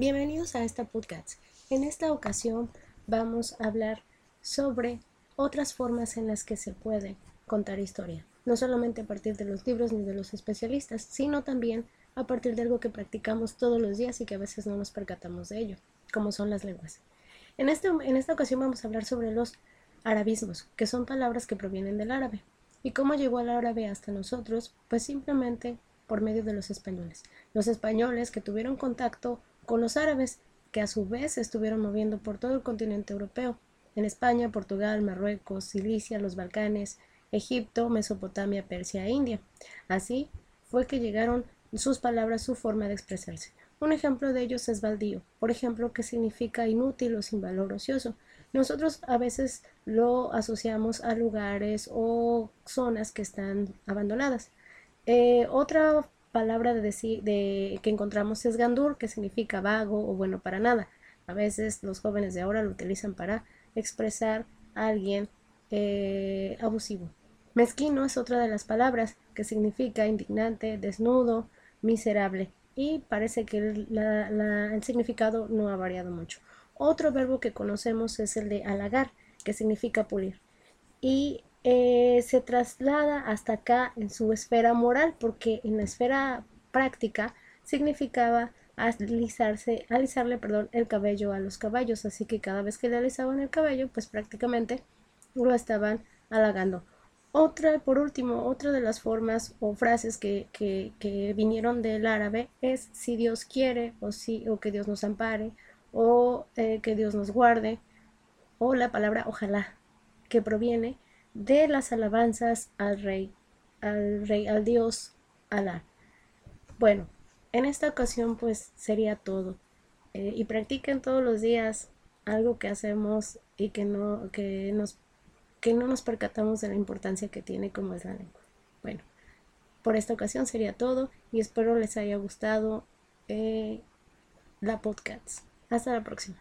bienvenidos a esta podcast. En esta ocasión vamos a hablar sobre otras formas en las que se puede contar historia, no solamente a partir de los libros ni de los especialistas, sino también a partir de algo que practicamos todos los días y que a veces no nos percatamos de ello, como son las lenguas. En, este, en esta ocasión vamos a hablar sobre los arabismos, que son palabras que provienen del árabe. ¿Y cómo llegó el árabe hasta nosotros? Pues simplemente por medio de los españoles. Los españoles que tuvieron contacto con los árabes, que a su vez se estuvieron moviendo por todo el continente europeo, en España, Portugal, Marruecos, Cilicia, los Balcanes, Egipto, Mesopotamia, Persia e India. Así fue que llegaron sus palabras, su forma de expresarse. Un ejemplo de ellos es baldío, por ejemplo, que significa inútil o sin valor ocioso. Nosotros a veces lo asociamos a lugares o zonas que están abandonadas. Eh, otra palabra de decir, de, que encontramos es gandur, que significa vago o bueno para nada. A veces los jóvenes de ahora lo utilizan para expresar a alguien eh, abusivo. Mezquino es otra de las palabras que significa indignante, desnudo, miserable y parece que el significado no ha variado mucho. Otro verbo que conocemos es el de halagar, que significa pulir. Y eh, se traslada hasta acá en su esfera moral, porque en la esfera práctica significaba alisarse, alisarle perdón, el cabello a los caballos. Así que cada vez que le alisaban el cabello, pues prácticamente lo estaban halagando. Otra, por último, otra de las formas o frases que, que, vinieron del árabe es si Dios quiere o, si, o que Dios nos ampare o eh, que Dios nos guarde, o la palabra ojalá, que proviene de las alabanzas al rey, al rey, al Dios Alá. Bueno, en esta ocasión pues sería todo. Eh, y practiquen todos los días algo que hacemos y que no, que nos, que no nos percatamos de la importancia que tiene como es la lengua. Bueno, por esta ocasión sería todo y espero les haya gustado eh, la podcast. Hasta la próxima.